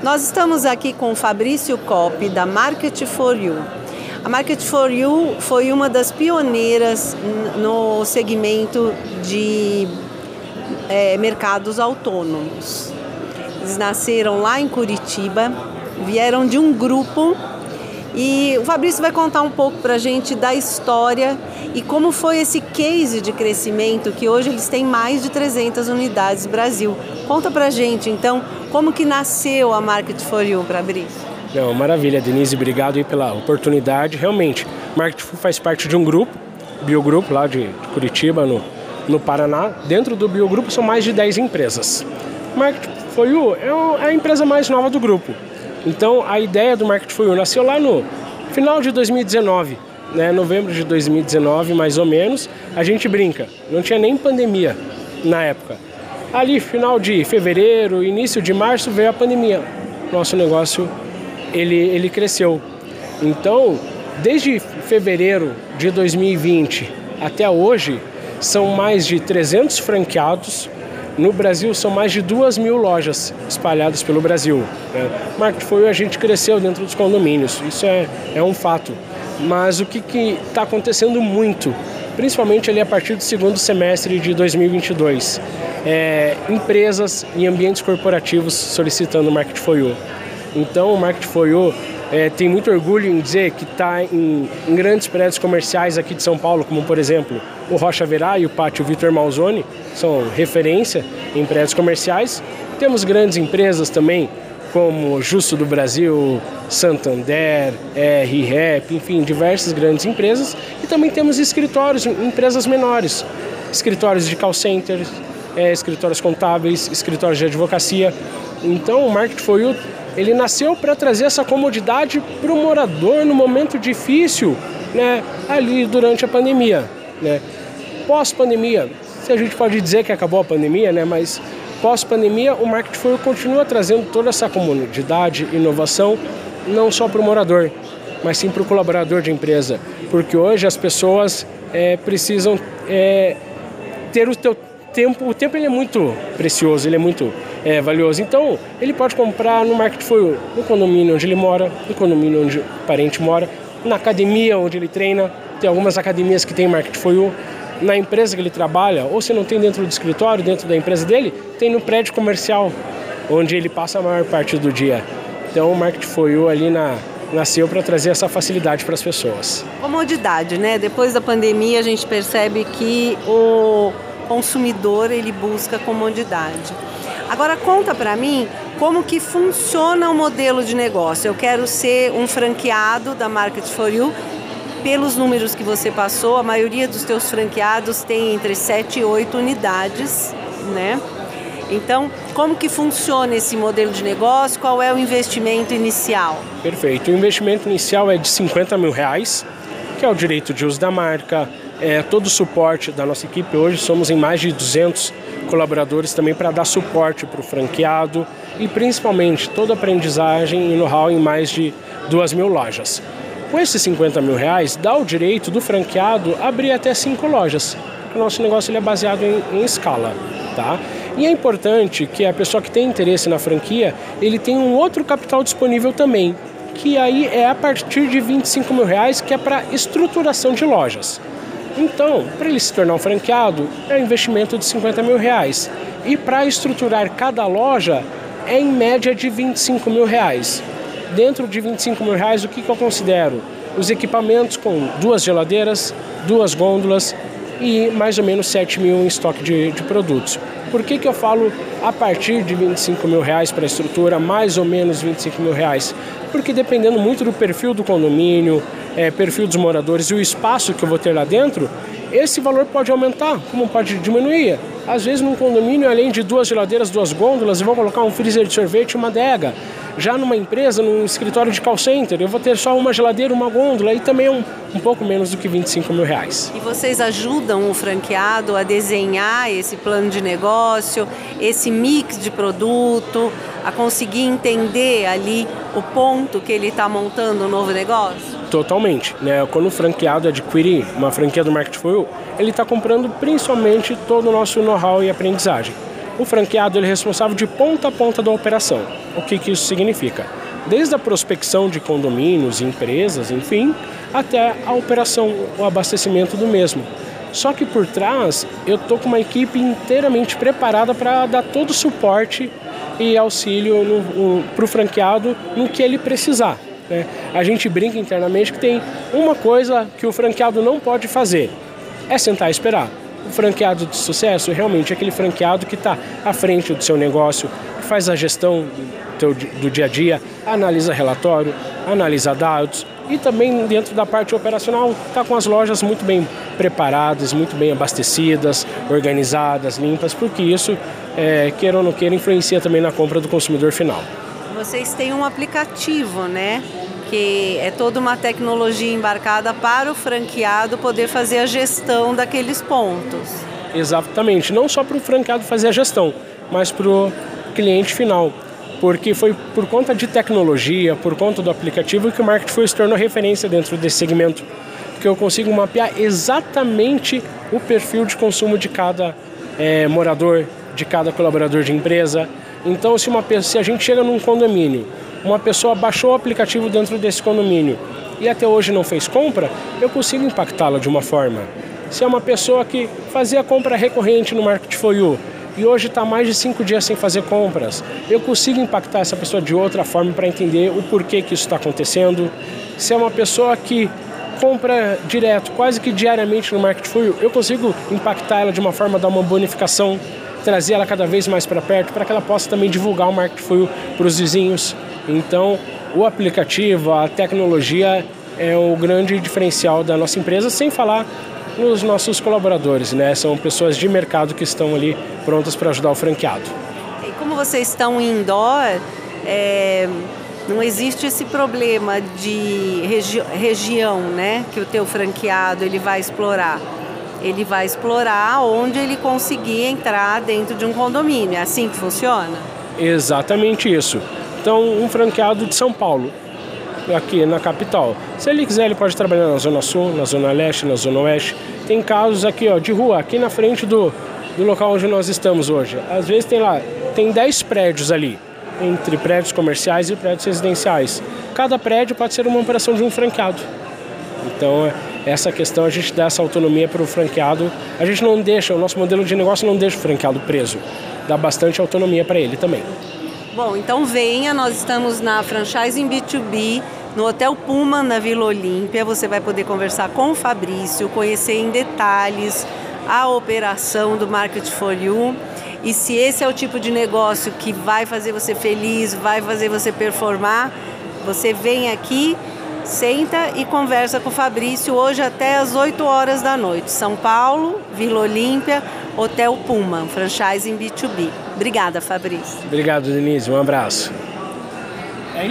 Nós estamos aqui com o Fabrício Coppi, da Market for You. A Market for You foi uma das pioneiras no segmento de é, mercados autônomos. Eles nasceram lá em Curitiba, vieram de um grupo e o Fabrício vai contar um pouco para a gente da história e como foi esse case de crescimento que hoje eles têm mais de 300 unidades no Brasil. Conta para a gente, então, como que nasceu a Market for You para abrir? Não, maravilha, Denise, obrigado pela oportunidade. Realmente, Market for faz parte de um grupo, Biogrupo, lá de Curitiba, no, no Paraná. Dentro do Biogrupo são mais de 10 empresas. Market for You é, é a empresa mais nova do grupo. Então, a ideia do Market for You nasceu lá no final de 2019, né, novembro de 2019, mais ou menos. A gente brinca, não tinha nem pandemia na época. Ali, final de fevereiro, início de março, veio a pandemia. Nosso negócio, ele, ele cresceu. Então, desde fevereiro de 2020 até hoje, são mais de 300 franqueados. No Brasil, são mais de 2 mil lojas espalhadas pelo Brasil. Né? Foi a gente cresceu dentro dos condomínios, isso é, é um fato. Mas o que está acontecendo muito, principalmente ali a partir do segundo semestre de 2022, é, empresas e ambientes corporativos solicitando o Market for You. Então, o Market for You é, tem muito orgulho em dizer que está em, em, grandes prédios comerciais aqui de São Paulo, como por exemplo o Rocha Verá e o Pátio Vitor Malzone, são referência em prédios comerciais. Temos grandes empresas também, como Justo do Brasil, Santander, R-Rep, enfim, diversas grandes empresas. E também temos escritórios, empresas menores, escritórios de call centers, é, escritórios contábeis, escritórios de advocacia. Então, o Market for You, ele nasceu para trazer essa comodidade para o morador no momento difícil, né, ali durante a pandemia, né. Pós-pandemia, se a gente pode dizer que acabou a pandemia, né, mas pós-pandemia o Market for continua trazendo toda essa comodidade, inovação, não só para o morador, mas sim para o colaborador de empresa, porque hoje as pessoas é, precisam é, ter o teu tempo, o tempo ele é muito precioso, ele é muito é, valioso. Então, ele pode comprar no Market for no condomínio onde ele mora, no condomínio onde o parente mora, na academia onde ele treina. Tem algumas academias que tem Market for. Na empresa que ele trabalha, ou se não tem dentro do escritório, dentro da empresa dele, tem no prédio comercial, onde ele passa a maior parte do dia. Então, o Market for You ali na, nasceu para trazer essa facilidade para as pessoas. Comodidade, né? Depois da pandemia, a gente percebe que o consumidor ele busca comodidade. Agora conta para mim como que funciona o modelo de negócio. Eu quero ser um franqueado da Market for You. Pelos números que você passou, a maioria dos teus franqueados tem entre 7 e 8 unidades, né? Então, como que funciona esse modelo de negócio? Qual é o investimento inicial? Perfeito. O investimento inicial é de 50 mil reais, que é o direito de uso da marca, é, todo o suporte da nossa equipe. Hoje somos em mais de 200 colaboradores também para dar suporte para o franqueado e principalmente toda a aprendizagem e know-how em mais de 2 mil lojas. Com esses 50 mil reais, dá o direito do franqueado abrir até cinco lojas. O nosso negócio ele é baseado em, em escala. Tá? E é importante que a pessoa que tem interesse na franquia, ele tenha um outro capital disponível também, que aí é a partir de 25 mil reais, que é para estruturação de lojas. Então, para ele se tornar um franqueado, é um investimento de 50 mil reais. E para estruturar cada loja, é em média de 25 mil reais. Dentro de 25 mil reais, o que, que eu considero? Os equipamentos com duas geladeiras, duas gôndolas e mais ou menos 7 mil em estoque de, de produtos. Por que, que eu falo a partir de 25 mil reais para a estrutura, mais ou menos 25 mil reais? Porque dependendo muito do perfil do condomínio, é, perfil dos moradores e o espaço que eu vou ter lá dentro, esse valor pode aumentar, como pode diminuir. Às vezes, num condomínio, além de duas geladeiras, duas gôndolas, eu vou colocar um freezer de sorvete e uma adega. Já numa empresa, num escritório de call center, eu vou ter só uma geladeira, uma gôndola e também um, um pouco menos do que 25 mil reais. E vocês ajudam o franqueado a desenhar esse plano de negócio, esse mix de produto, a conseguir entender ali o ponto que ele está montando um novo negócio? Totalmente. Né? Quando o franqueado adquire uma franquia do Market You, ele está comprando principalmente todo o nosso know-how e aprendizagem. o franqueado ele é responsável de ponta a ponta da operação. O que, que isso significa? Desde a prospecção de condomínios, empresas, enfim, até a operação, o abastecimento do mesmo. Só que por trás eu estou com uma equipe inteiramente preparada para dar todo o suporte e auxílio para o franqueado no que ele precisar. Né? A gente brinca internamente que tem uma coisa que o franqueado não pode fazer, é sentar e esperar. O franqueado de sucesso realmente é aquele franqueado que está à frente do seu negócio, que faz a gestão do, do dia a dia, analisa relatório, analisa dados e também dentro da parte operacional está com as lojas muito bem preparadas, muito bem abastecidas, organizadas, limpas, porque isso, é, queira ou não queira, influencia também na compra do consumidor final. Vocês têm um aplicativo, né? Que é toda uma tecnologia embarcada para o franqueado poder fazer a gestão daqueles pontos. Exatamente, não só para o franqueado fazer a gestão, mas para o cliente final. Porque foi por conta de tecnologia, por conta do aplicativo, que o Market foi se tornou referência dentro desse segmento. Que eu consigo mapear exatamente o perfil de consumo de cada é, morador, de cada colaborador de empresa, então, se, uma, se a gente chega num condomínio, uma pessoa baixou o aplicativo dentro desse condomínio e até hoje não fez compra, eu consigo impactá-la de uma forma. Se é uma pessoa que fazia compra recorrente no Market for You e hoje está mais de cinco dias sem fazer compras, eu consigo impactar essa pessoa de outra forma para entender o porquê que isso está acontecendo. Se é uma pessoa que compra direto, quase que diariamente no Market for You, eu consigo impactar ela de uma forma, dar uma bonificação trazer ela cada vez mais para perto para que ela possa também divulgar o Market Fuel para os vizinhos. Então, o aplicativo, a tecnologia é o grande diferencial da nossa empresa, sem falar nos nossos colaboradores, né? São pessoas de mercado que estão ali prontas para ajudar o franqueado. E como vocês estão indoor, é, não existe esse problema de regi região, né? Que o teu franqueado ele vai explorar ele vai explorar onde ele conseguir entrar dentro de um condomínio. É assim que funciona? Exatamente isso. Então, um franqueado de São Paulo, aqui na capital. Se ele quiser, ele pode trabalhar na Zona Sul, na Zona Leste, na Zona Oeste. Tem casos aqui, ó, de rua, aqui na frente do, do local onde nós estamos hoje. Às vezes tem lá, tem 10 prédios ali, entre prédios comerciais e prédios residenciais. Cada prédio pode ser uma operação de um franqueado. Então, essa questão a gente dá essa autonomia para o franqueado. A gente não deixa, o nosso modelo de negócio não deixa o franqueado preso. Dá bastante autonomia para ele também. Bom, então venha, nós estamos na franchise em B2B, no Hotel Puma, na Vila Olímpia. Você vai poder conversar com o Fabrício, conhecer em detalhes a operação do Market for You. E se esse é o tipo de negócio que vai fazer você feliz, vai fazer você performar, você vem aqui senta e conversa com o Fabrício hoje até às 8 horas da noite. São Paulo, Vila Olímpia, Hotel Puma, franchise em B2B. Obrigada, Fabrício. Obrigado, Denise. Um abraço.